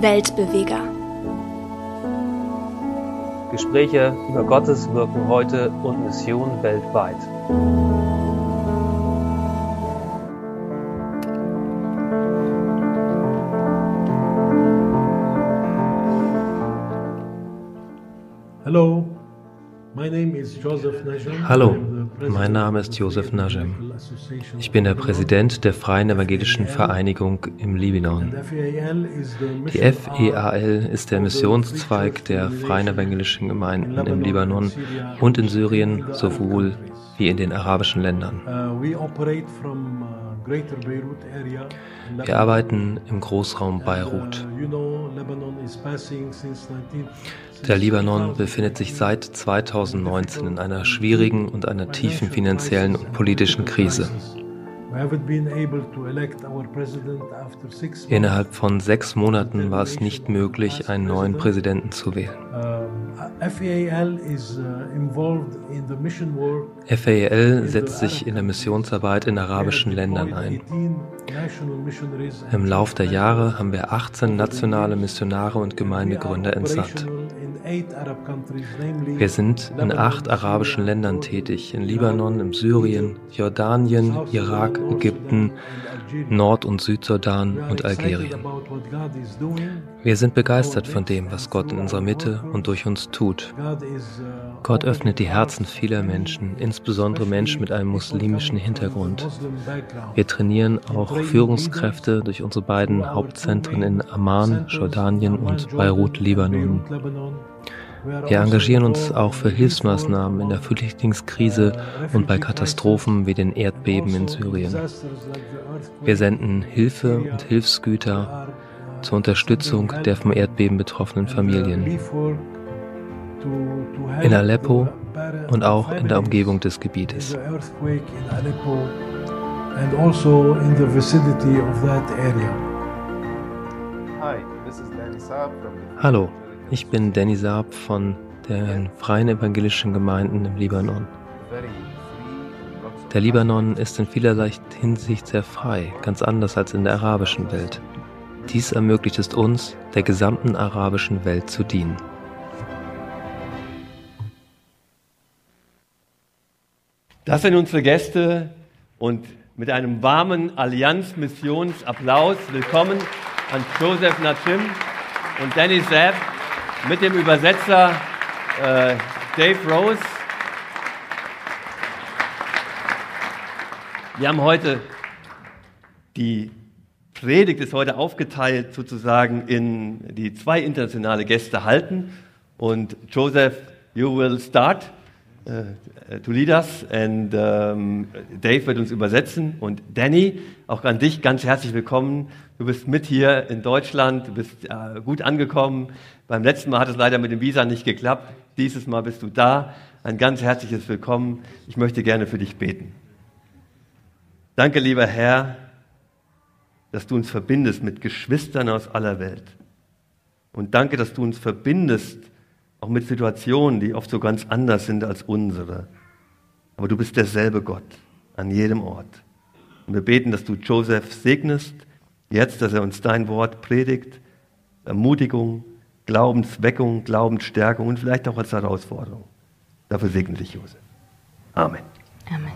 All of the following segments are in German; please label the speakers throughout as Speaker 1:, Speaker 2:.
Speaker 1: Weltbeweger.
Speaker 2: Gespräche über Gottes Wirken heute und Mission weltweit.
Speaker 3: Hallo,
Speaker 4: mein Name ist Josef Najem. Ich bin der Präsident der Freien Evangelischen Vereinigung im Libanon. Die FEAL ist der Missionszweig der Freien Evangelischen Gemeinden im Libanon und in Syrien sowohl wie in den arabischen Ländern. Wir arbeiten im Großraum Beirut. Der Libanon befindet sich seit 2019 in einer schwierigen und einer tiefen finanziellen und politischen Krise. Innerhalb von sechs Monaten war es nicht möglich, einen neuen Präsidenten zu wählen. FAL setzt sich in der Missionsarbeit in arabischen Ländern ein. Im Lauf der Jahre haben wir 18 nationale Missionare und Gemeindegründer entsandt. Wir sind in acht arabischen Ländern tätig, in Libanon, in Syrien, Jordanien, Irak, Ägypten, Nord- und Südsudan und Algerien. Wir sind begeistert von dem, was Gott in unserer Mitte und durch uns tut. Gott öffnet die Herzen vieler Menschen, insbesondere Menschen mit einem muslimischen Hintergrund. Wir trainieren auch Führungskräfte durch unsere beiden Hauptzentren in Amman, Jordanien und Beirut, Libanon. Wir engagieren uns auch für Hilfsmaßnahmen in der Flüchtlingskrise und bei Katastrophen wie den Erdbeben in Syrien. Wir senden Hilfe und Hilfsgüter zur Unterstützung der vom Erdbeben betroffenen Familien. In Aleppo und auch in der Umgebung des Gebietes.
Speaker 3: Also
Speaker 4: Hallo, ich bin Danny Saab von den Freien Evangelischen Gemeinden im Libanon. Der Libanon ist in vielerlei Hinsicht sehr frei, ganz anders als in der arabischen Welt. Dies ermöglicht es uns, der gesamten arabischen Welt zu dienen.
Speaker 5: Das sind unsere Gäste und mit einem warmen Allianz-Missionsapplaus willkommen an Joseph Nachim und Danny Zapp mit dem Übersetzer äh, Dave Rose. Wir haben heute die Predigt ist heute aufgeteilt sozusagen in die zwei internationale Gäste halten und Joseph, you will start uh, to lead us and um, Dave wird uns übersetzen und Danny, auch an dich ganz herzlich willkommen. Du bist mit hier in Deutschland, du bist uh, gut angekommen. Beim letzten Mal hat es leider mit dem Visa nicht geklappt. Dieses Mal bist du da. Ein ganz herzliches Willkommen. Ich möchte gerne für dich beten. Danke, lieber Herr, dass du uns verbindest mit Geschwistern aus aller Welt. Und danke, dass du uns verbindest auch mit Situationen, die oft so ganz anders sind als unsere. Aber du bist derselbe Gott an jedem Ort. Und wir beten, dass du Joseph segnest, jetzt, dass er uns dein Wort predigt, Ermutigung, Glaubensweckung, Glaubensstärkung und vielleicht auch als Herausforderung. Dafür segne dich, Josef. Amen. Amen.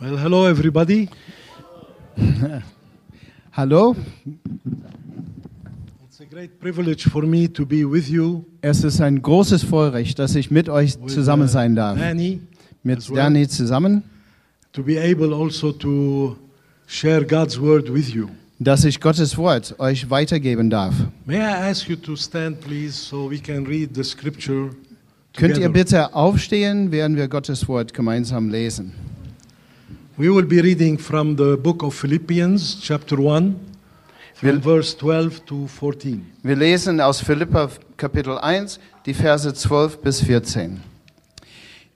Speaker 3: Well, hello everybody.
Speaker 6: Hallo.
Speaker 3: It's a great privilege for me to be with you.
Speaker 6: Es ist ein großes Vorrecht, dass ich mit euch zusammen sein darf. Mit Danny zusammen.
Speaker 3: To be able also.
Speaker 6: Dass ich Gottes Wort euch weitergeben darf. Könnt ihr bitte aufstehen, während wir Gottes Wort gemeinsam lesen?
Speaker 3: We will be reading from the book of Philippians, chapter 1, from verse 12 to 14.
Speaker 6: Wir lesen aus Philippa Kapitel 1, die Verse 12 bis 14.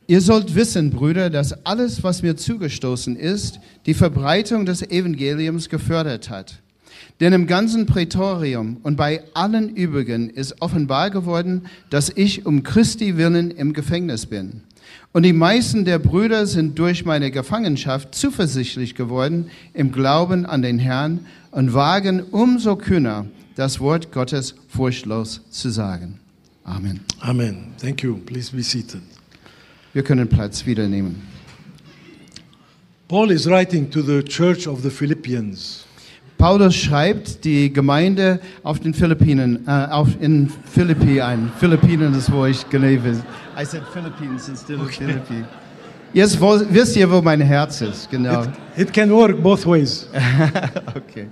Speaker 6: Ihr sollt wissen, Brüder, dass alles, was mir zugestoßen ist, die Verbreitung des Evangeliums gefördert hat. Denn im ganzen Prätorium und bei allen übrigen ist offenbar geworden, dass ich um Christi willen im Gefängnis bin. Und die meisten der Brüder sind durch meine Gefangenschaft zuversichtlich geworden im Glauben an den Herrn und wagen umso kühner, das Wort Gottes furchtlos zu sagen. Amen.
Speaker 3: Amen. Thank you. Please be seated.
Speaker 6: Wir können Platz wieder nehmen.
Speaker 3: Paul is writing to the church of the Philippians.
Speaker 6: Paulus schreibt die Gemeinde auf den Philippinen, äh, auf in Philippi ein. Philippinen ist, wo ich gelebt bin. I said Philippines instead of Philippi. Jetzt wo, wisst ihr, wo mein Herz ist, genau.
Speaker 3: It, it can work both ways.
Speaker 6: Okay.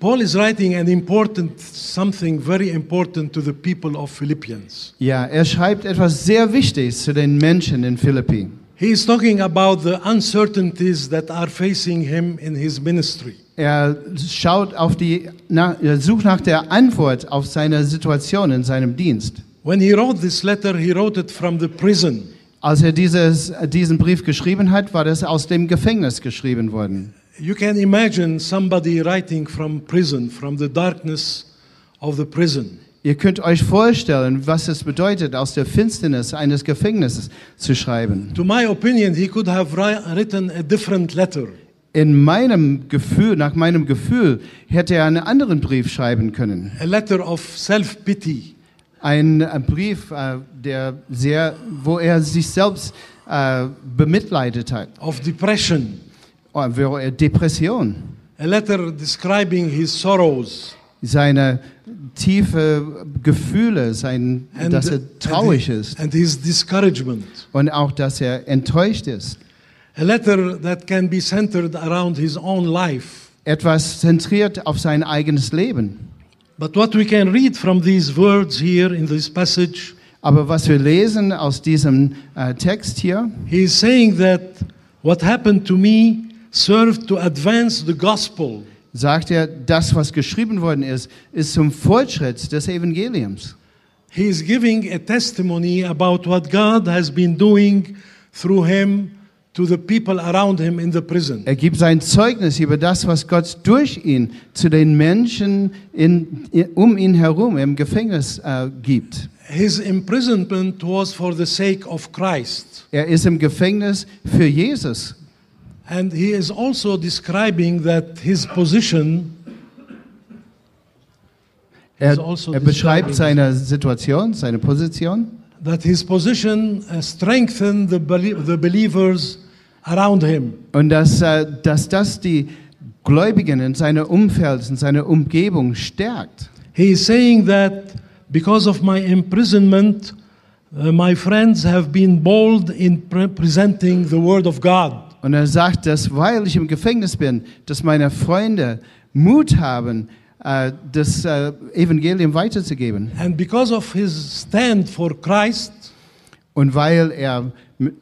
Speaker 3: Paul is writing an important something very important to the people of Philippians.
Speaker 6: Ja, er schreibt etwas sehr Wichtiges zu den Menschen in Philippi.
Speaker 3: He is talking about the uncertainties that are facing him in his ministry.
Speaker 6: Er schaut auf die, na, er sucht nach der Antwort auf seine Situation in seinem Dienst.
Speaker 3: When he wrote this letter, he wrote it from the prison.
Speaker 6: Als er dieses, diesen Brief geschrieben hat, war das aus dem Gefängnis geschrieben worden.
Speaker 3: You can imagine somebody writing from prison, from the darkness of the prison.
Speaker 6: Ihr könnt euch vorstellen, was es bedeutet, aus der Finsternis eines Gefängnisses zu schreiben.
Speaker 3: To my opinion, he could have ri- written a different letter.
Speaker 6: In meinem Gefühl, nach meinem Gefühl, hätte er einen anderen Brief schreiben können.
Speaker 3: A letter of self-pity.
Speaker 6: Ein äh, Brief, äh, der sehr, wo er sich selbst äh, bemitleidet hat,
Speaker 3: of depression,
Speaker 6: Oh, Depression,
Speaker 3: a letter describing his sorrows,
Speaker 6: seine tiefe Gefühle, sein, dass er traurig
Speaker 3: and,
Speaker 6: ist
Speaker 3: and his discouragement.
Speaker 6: und auch, dass er enttäuscht ist.
Speaker 3: A letter that can be centered around his own life.
Speaker 6: Etwas zentriert auf sein eigenes Leben.
Speaker 3: But what we can read from these words here in this passage,
Speaker 6: Aber was wir lesen aus diesem äh, Text hier,
Speaker 3: he is saying that what happened to me served to advance the gospel.
Speaker 6: Sagt er, das, was geschrieben worden ist, ist zum Fortschritt des Evangeliums.
Speaker 3: He is giving a testimony about what God has been doing through him to the people around him in the prison.
Speaker 6: Er gibt sein Zeugnis über das, was Gott durch ihn zu den Menschen in, um ihn herum im Gefängnis äh, gibt.
Speaker 3: His imprisonment was for the sake of Christ.
Speaker 6: Er ist im Gefängnis für Jesus.
Speaker 3: And he is also describing that his position
Speaker 6: Er, er beschreibt seine Situation, seine Position,
Speaker 3: that his position uh, strengthened the, the believers around him.
Speaker 6: und dass, äh, dass das die Gläubigen in seinem Umfeld, in seiner Umgebung stärkt.
Speaker 3: He is saying that because of my imprisonment, uh, my friends have been bold in pre- presenting the word of God.
Speaker 6: Und er sagt, dass weil ich im Gefängnis bin, dass meine Freunde Mut haben, äh, das äh, Evangelium weiterzugeben.
Speaker 3: And because of his stand for Christ,
Speaker 6: Und weil er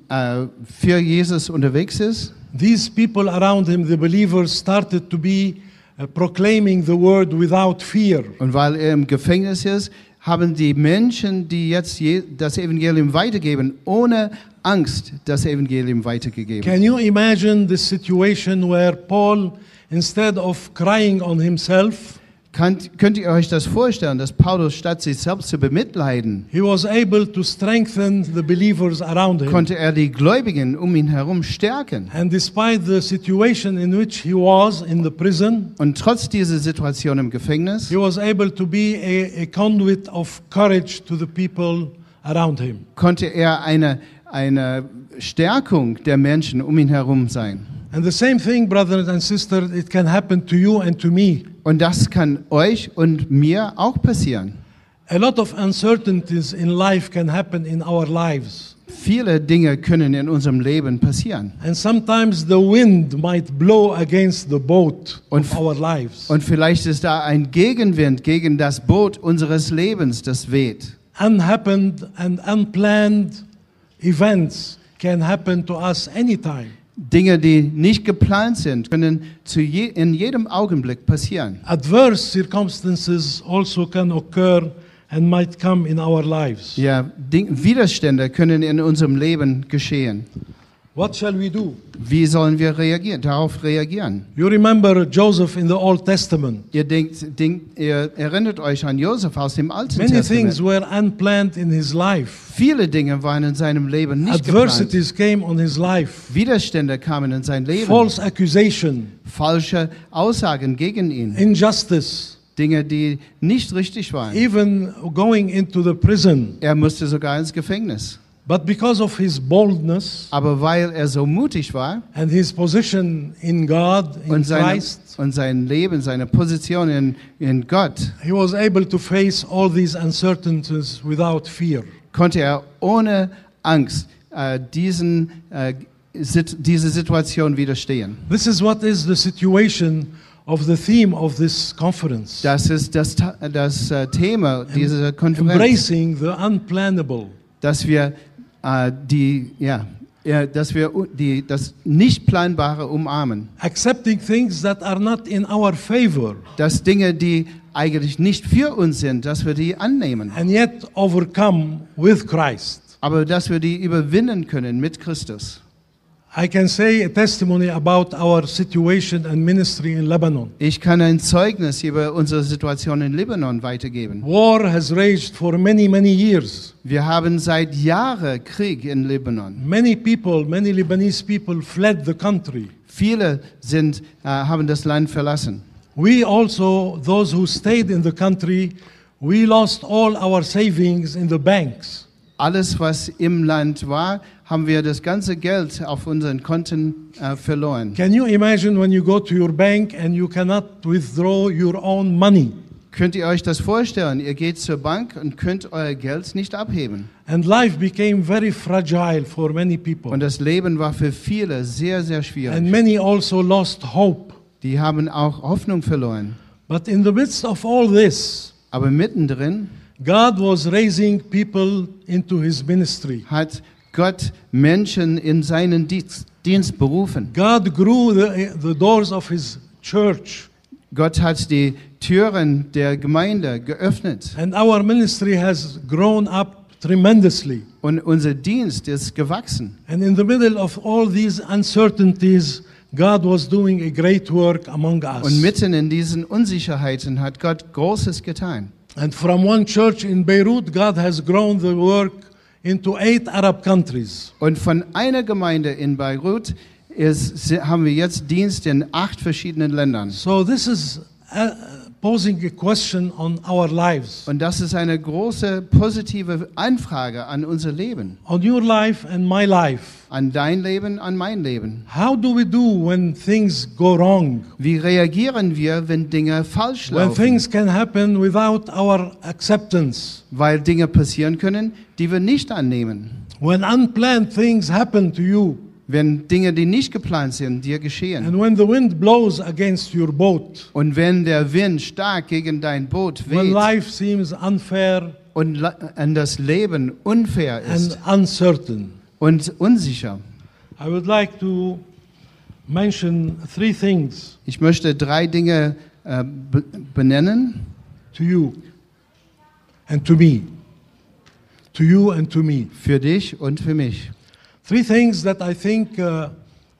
Speaker 6: äh, für Jesus unterwegs ist,
Speaker 3: these people around him, the believers, started to be uh, proclaiming the word without fear.
Speaker 6: und weil er im Gefängnis ist, haben die Menschen, die jetzt je, das Evangelium weitergeben, ohne Angst das Evangelium weitergegeben.
Speaker 3: Can you imagine the situation where Paul, instead of crying on himself,
Speaker 6: Könnt, könnt ihr euch das vorstellen, dass Paulus statt sich selbst zu bemitleiden,
Speaker 3: he was able to strengthen the believers around him?
Speaker 6: konnte er die Gläubigen um ihn herum stärken?
Speaker 3: And despite the situation in which he was in the prison,
Speaker 6: Und trotz dieser Situation im Gefängnis
Speaker 3: he was able to be a, a conduit of courage to the people around him.
Speaker 6: konnte er eine, eine Stärkung der Menschen um ihn herum sein.
Speaker 3: And the same thing, brothers and sisters, it can happen to you and to me.
Speaker 6: Und das kann euch und mir auch passieren.
Speaker 3: A lot of uncertainties in life can happen in our lives.
Speaker 6: Viele Dinge können in unserem Leben passieren.
Speaker 3: And sometimes the wind might blow against the boat
Speaker 6: Und-
Speaker 3: of our lives.
Speaker 6: Und vielleicht ist da ein Gegenwind gegen das Boot unseres Lebens, das weht.
Speaker 3: Unhappened and unplanned events can happen to us anytime.
Speaker 6: Dinge, die nicht geplant sind, können je, in jedem Augenblick passieren.
Speaker 3: Adverse circumstances also can occur and might come in our lives.
Speaker 6: Ja, Ding, Widerstände können in unserem Leben geschehen.
Speaker 3: What shall we do?
Speaker 6: Wie sollen wir reagieren, darauf reagieren?
Speaker 3: You remember Joseph in the Old Testament.
Speaker 6: Ihr, denkt, denkt, ihr erinnert euch an Josef aus dem Alten
Speaker 3: Many things
Speaker 6: Testament.
Speaker 3: were unplanned in his life.
Speaker 6: Viele Dinge waren in seinem Leben nicht geplant.
Speaker 3: Adversities came on his life.
Speaker 6: Widerstände kamen in sein Leben.
Speaker 3: False accusation,
Speaker 6: Falsche Aussagen gegen ihn.
Speaker 3: injustice,
Speaker 6: Dinge, die nicht richtig waren.
Speaker 3: even going into the prison.
Speaker 6: Er musste sogar ins Gefängnis.
Speaker 3: But because of his boldness
Speaker 6: Aber weil er so mutig war
Speaker 3: and his position in God, in
Speaker 6: und, seine,
Speaker 3: Christ,
Speaker 6: und sein Leben, seine Position in, in Gott,
Speaker 3: he was able to face all these uncertainties without fear.
Speaker 6: konnte er ohne Angst äh, diesen, äh, sit, diese Situation widerstehen.
Speaker 3: This is what is the situation of the theme of this conference.
Speaker 6: Das ist das, das äh, Thema dieser Konferenz,
Speaker 3: Embracing the unplannable.
Speaker 6: dass wir die, ja, ja, dass wir die, das nicht planbare umarmen,
Speaker 3: Accepting things that are not in our favor
Speaker 6: dass Dinge, die eigentlich nicht für uns sind, dass wir die annehmen,
Speaker 3: and yet overcome with Christ.
Speaker 6: aber dass wir die überwinden können mit Christus.
Speaker 3: I can say a testimony about our situation and ministry in Lebanon.
Speaker 6: Ich kann ein Zeugnis über unsere Situation in Libanon weitergeben.
Speaker 3: War has raged for many, many years.
Speaker 6: Wir haben seit Jahren Krieg in Libanon.
Speaker 3: Many people, many Lebanese people fled the country.
Speaker 6: Viele sind, äh, haben das Land verlassen.
Speaker 3: We also, those who stayed in the country, we lost all our savings in the banks.
Speaker 6: Alles, was im Land war, haben wir das ganze Geld auf unseren Konten äh, verloren.
Speaker 3: Can you imagine when you go to your bank and you cannot withdraw your own money?
Speaker 6: Könnt ihr euch das vorstellen? Ihr geht zur Bank und könnt euer Geld nicht abheben.
Speaker 3: And life became very fragile for many people.
Speaker 6: Und das Leben war für viele sehr, sehr
Speaker 3: And
Speaker 6: schwierig.
Speaker 3: many also lost hope.
Speaker 6: Die haben auch Hoffnung verloren.
Speaker 3: But in the midst of all this,
Speaker 6: Aber mittendrin
Speaker 3: God was raising people into his ministry.
Speaker 6: hat Gott Menschen in seinen Dienst, Dienst berufen.
Speaker 3: God grew the, the doors of his church.
Speaker 6: Gott hat die Türen der Gemeinde geöffnet
Speaker 3: And our ministry has grown up tremendously.
Speaker 6: und unser Dienst ist gewachsen.
Speaker 3: And in the middle of all these uncertainties, God was doing a great work among us.
Speaker 6: Und mitten in diesen Unsicherheiten hat Gott Großes getan.
Speaker 3: And from one church in Beirut, God has grown the work into eight Arab countries.
Speaker 6: Und von einer Gemeinde in Beirut ist, haben wir jetzt Dienst in acht verschiedenen Ländern.
Speaker 3: So this is uh, posing a question on our lives,
Speaker 6: Und das ist eine große positive Anfrage an unser Leben,
Speaker 3: on your life and my life.
Speaker 6: an dein Leben, an mein Leben.
Speaker 3: How do we do when things go wrong?
Speaker 6: Wie reagieren wir, wenn Dinge falsch
Speaker 3: When
Speaker 6: laufen?
Speaker 3: things can happen without our acceptance?
Speaker 6: Weil Dinge passieren können, die wir nicht annehmen.
Speaker 3: When unplanned things happen to you?
Speaker 6: Wenn Dinge, die nicht geplant sind, dir geschehen.
Speaker 3: And when the wind blows against your boat?
Speaker 6: Und wenn der Wind stark gegen dein Boot
Speaker 3: When
Speaker 6: weht
Speaker 3: life seems unfair
Speaker 6: und an das Leben unfair
Speaker 3: and
Speaker 6: ist
Speaker 3: uncertain?
Speaker 6: und unsicher.
Speaker 3: I would like to mention three things
Speaker 6: Ich möchte drei Dinge äh, be benennen
Speaker 3: to you and to me. To you and to me.
Speaker 6: für dich und für mich.
Speaker 3: Three things that I think uh,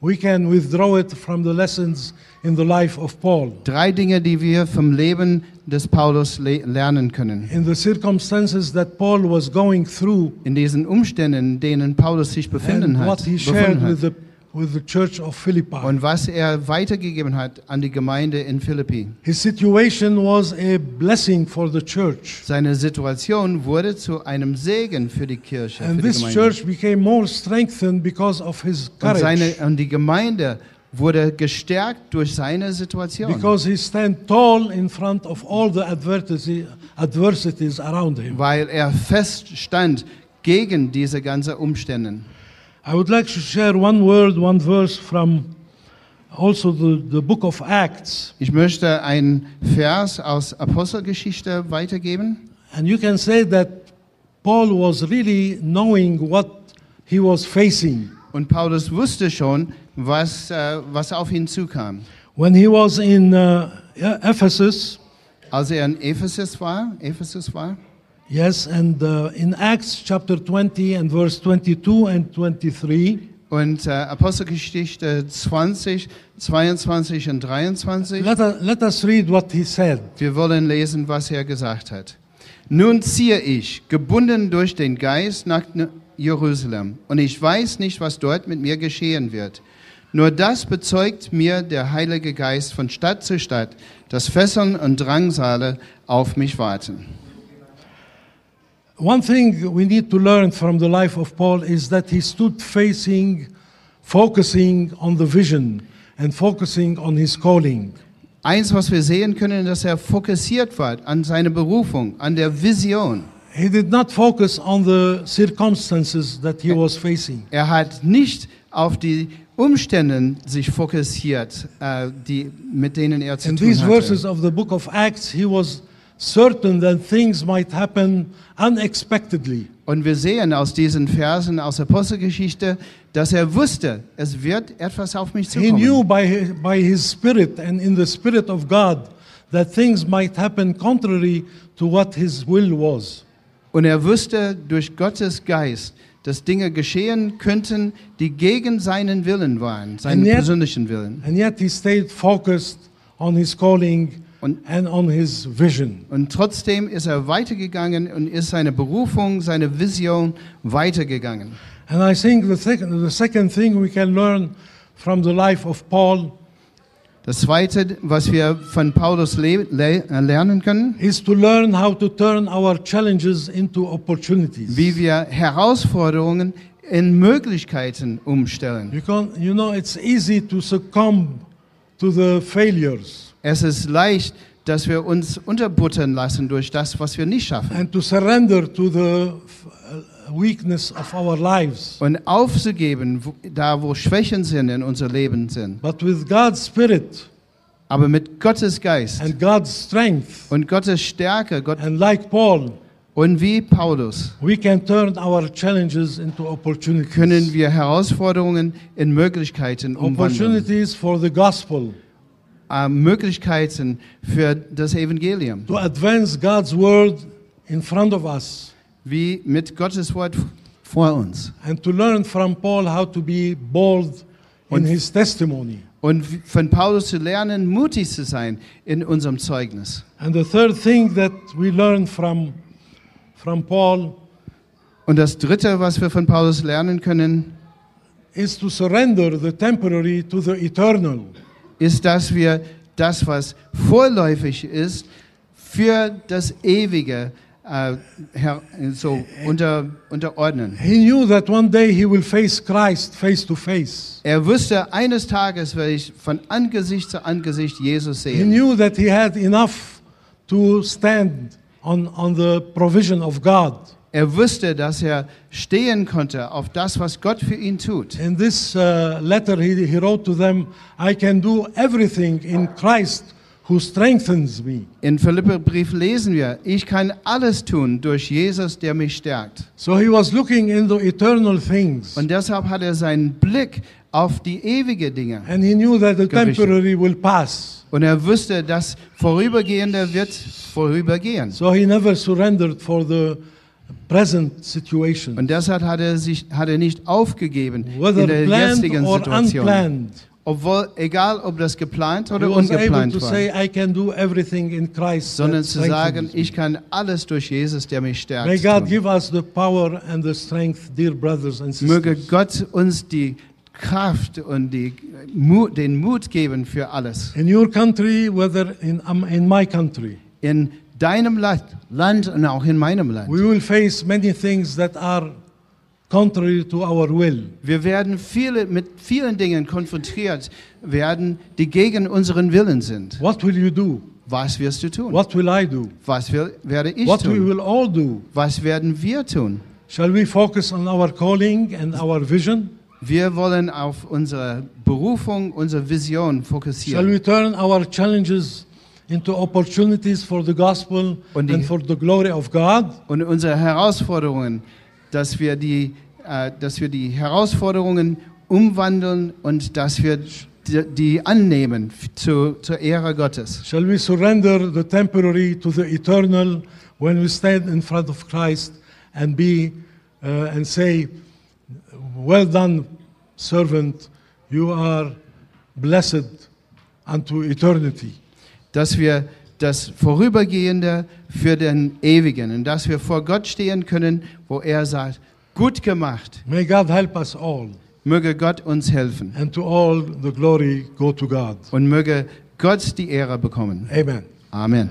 Speaker 3: we can withdraw it from the lessons in the life of Paul.
Speaker 6: Drei Dinge, die wir vom Leben des Paulus le lernen können.
Speaker 3: In the circumstances that Paul was going through
Speaker 6: In diesen Umständen, in denen Paulus sich befinden
Speaker 3: and
Speaker 6: hat,
Speaker 3: what he shared with
Speaker 6: hat
Speaker 3: the, with the church of Philippi.
Speaker 6: und was er weitergegeben hat an die Gemeinde in Philippi.
Speaker 3: His situation was a blessing for the church.
Speaker 6: Seine Situation wurde zu einem Segen für die Kirche,
Speaker 3: And
Speaker 6: für die
Speaker 3: this
Speaker 6: Gemeinde.
Speaker 3: church became more strengthened because of his
Speaker 6: Und, seine,
Speaker 3: courage.
Speaker 6: und die Gemeinde wurde gestärkt durch seine Situation.
Speaker 3: Because he stand tall in front of all the adversity, adversities around him.
Speaker 6: weil er fest stand gegen diese ganzen Umstände.
Speaker 3: I would like to share one word, one verse from also the, the book of Acts.
Speaker 6: Ich möchte einen Vers aus Apostelgeschichte weitergeben.
Speaker 3: And you can say that Paul was really knowing what he was facing.
Speaker 6: Und Paulus wusste schon, was, äh, was auf ihn zukam.
Speaker 3: When he was in uh, Ephesus,
Speaker 6: Als er in Ephesus war, Ephesus war,
Speaker 3: yes, and uh, in Acts chapter 20 and verse 22 and 23,
Speaker 6: Und äh, Apostelgeschichte 20, 22 und 23.
Speaker 3: Let us, let us read what he said.
Speaker 6: Wir wollen lesen, was er gesagt hat. Nun ziehe ich, gebunden durch den Geist, nach Jerusalem, und ich weiß nicht, was dort mit mir geschehen wird. Nur das bezeugt mir der Heilige Geist von Stadt zu Stadt, dass Fesseln und Drangsale auf mich warten.
Speaker 3: One thing we need to learn from the life of Paul is that he stood facing, focusing on the vision and focusing on his calling.
Speaker 6: Eins, was wir sehen können, dass er fokussiert war an seine Berufung, an der Vision.
Speaker 3: He did not focus on the circumstances that he was facing.
Speaker 6: Er hat nicht auf die Umstände sich fokussiert, äh, die, mit denen er zu
Speaker 3: In
Speaker 6: tun
Speaker 3: these verses of the book of Acts, he was certain that things might happen unexpectedly.
Speaker 6: Und wir sehen aus diesen Versen aus der Apostelgeschichte, dass er wusste, es wird etwas auf mich
Speaker 3: He knew
Speaker 6: zukommen.
Speaker 3: by his, by his spirit and in the spirit of God that things might happen contrary to what his will was.
Speaker 6: Und er wusste durch Gottes Geist, dass Dinge geschehen könnten, die gegen seinen Willen waren, seinen
Speaker 3: yet-
Speaker 6: persönlichen Willen.
Speaker 3: And yet he stayed focused on his calling
Speaker 6: Und-
Speaker 3: and on his vision.
Speaker 6: Und trotzdem ist er weitergegangen und ist seine Berufung, seine Vision weitergegangen.
Speaker 3: And I think the, second the second thing we can learn from the life of Paul
Speaker 6: Das Zweite, was wir von Paulus le le äh, lernen können,
Speaker 3: is to learn how to turn our challenges into opportunities.
Speaker 6: wie wir Herausforderungen in Möglichkeiten umstellen.
Speaker 3: You, can, you know, it's easy to succumb to the failures
Speaker 6: Es ist leicht, dass wir uns unterbuttern lassen durch das, was wir nicht schaffen.
Speaker 3: and to surrender to the uh, weakness of our lives.
Speaker 6: Und aufzugeben, wo, da wo Schwächen sind in unser Leben sind.
Speaker 3: But with God's Spirit
Speaker 6: Aber mit Gottes Geist
Speaker 3: and God's strength,
Speaker 6: und Gottes Stärke Gott,
Speaker 3: and like Paul,
Speaker 6: und wie Paulus können wir Herausforderungen in Möglichkeiten umwandeln. Äh, Möglichkeiten für das Evangelium.
Speaker 3: to advance God's word in front of us,
Speaker 6: Wie mit Gottes Wort vor uns.
Speaker 3: and to learn from Paul how to be bold in
Speaker 6: Und-
Speaker 3: his testimony.
Speaker 6: Und von Paulus zu lernen, mutig zu sein in unserem Zeugnis.
Speaker 3: And the third thing that we learn from, from Paul
Speaker 6: Und das Dritte, was wir von Paulus lernen können,
Speaker 3: is to surrender the temporary to the eternal.
Speaker 6: ist, dass wir das, was vorläufig ist, für das Ewige äh, her, so unter, unterordnen.
Speaker 3: He knew that one day he will face Christ face to face.
Speaker 6: Er wusste, eines Tages werde ich von Angesicht zu Angesicht Jesus
Speaker 3: He
Speaker 6: sehen.
Speaker 3: knew that he had enough to stand on, on the provision of God.
Speaker 6: Er wusste, dass er stehen konnte auf das, was Gott für ihn tut.
Speaker 3: In this uh, letter, he, he wrote to them, I can do everything in Christ who strengthens me.
Speaker 6: In Philipperbrief lesen wir, ich kann alles tun durch Jesus, der mich stärkt.
Speaker 3: So he was looking into eternal things.
Speaker 6: Und deshalb hat er seinen Blick auf die ewige Dinge.
Speaker 3: And he knew that the
Speaker 6: Gerichtet.
Speaker 3: temporary will pass.
Speaker 6: Und er wusste, das Vorübergehende wird vorübergehen.
Speaker 3: So he never surrendered for the present situation.
Speaker 6: Und deshalb hat er sich hat er nicht aufgegeben
Speaker 3: Whether
Speaker 6: in der jetzigen Situation.
Speaker 3: unplanned.
Speaker 6: Obwohl, egal ob das geplant oder ungeplant war,
Speaker 3: say,
Speaker 6: sondern zu sagen,
Speaker 3: strengthens me."
Speaker 6: ich kann alles durch Jesus, der mich
Speaker 3: May
Speaker 6: stärkt.
Speaker 3: God
Speaker 6: tun.
Speaker 3: give us the power and the strength, dear brothers and
Speaker 6: Möge. Gott uns die Kraft und die, Mut, den Mut geben für alles.
Speaker 3: In your country, whether in, um, in my country,
Speaker 6: In deinem Land, Land und auch in meinem Land.
Speaker 3: we will face many things that are contrary to our will.
Speaker 6: Wir werden viele, mit vielen Dingen konfrontiert werden, die gegen unseren Willen sind.
Speaker 3: What will you do?
Speaker 6: Was wirst du tun?
Speaker 3: What will I do?
Speaker 6: Was will, werde ich
Speaker 3: What we
Speaker 6: tun?
Speaker 3: will all do?
Speaker 6: Was werden wir tun?
Speaker 3: Shall we focus on our calling and our vision?
Speaker 6: Wir wollen auf unsere Berufung, unsere Vision
Speaker 3: Shall
Speaker 6: fokussieren.
Speaker 3: we turn our challenges into opportunities for the gospel
Speaker 6: Und die-
Speaker 3: and for the glory of God?
Speaker 6: Und unsere Herausforderungen, dass wir die, äh, dass wir die Herausforderungen umwandeln und dass wir die, die annehmen zu, zur Ehre Gottes.
Speaker 3: Shall we surrender the temporary to the eternal when we stand in front of Christ and be uh, and say, "Well done, servant, you are blessed unto eternity.
Speaker 6: dass wir das Vorübergehende für den Ewigen und dass wir vor Gott stehen können, wo er sagt, gut gemacht,
Speaker 3: May God help us all,
Speaker 6: möge Gott uns helfen
Speaker 3: and to all the glory go to God.
Speaker 6: und möge Gott die Ehre bekommen.
Speaker 3: Amen.
Speaker 6: Amen.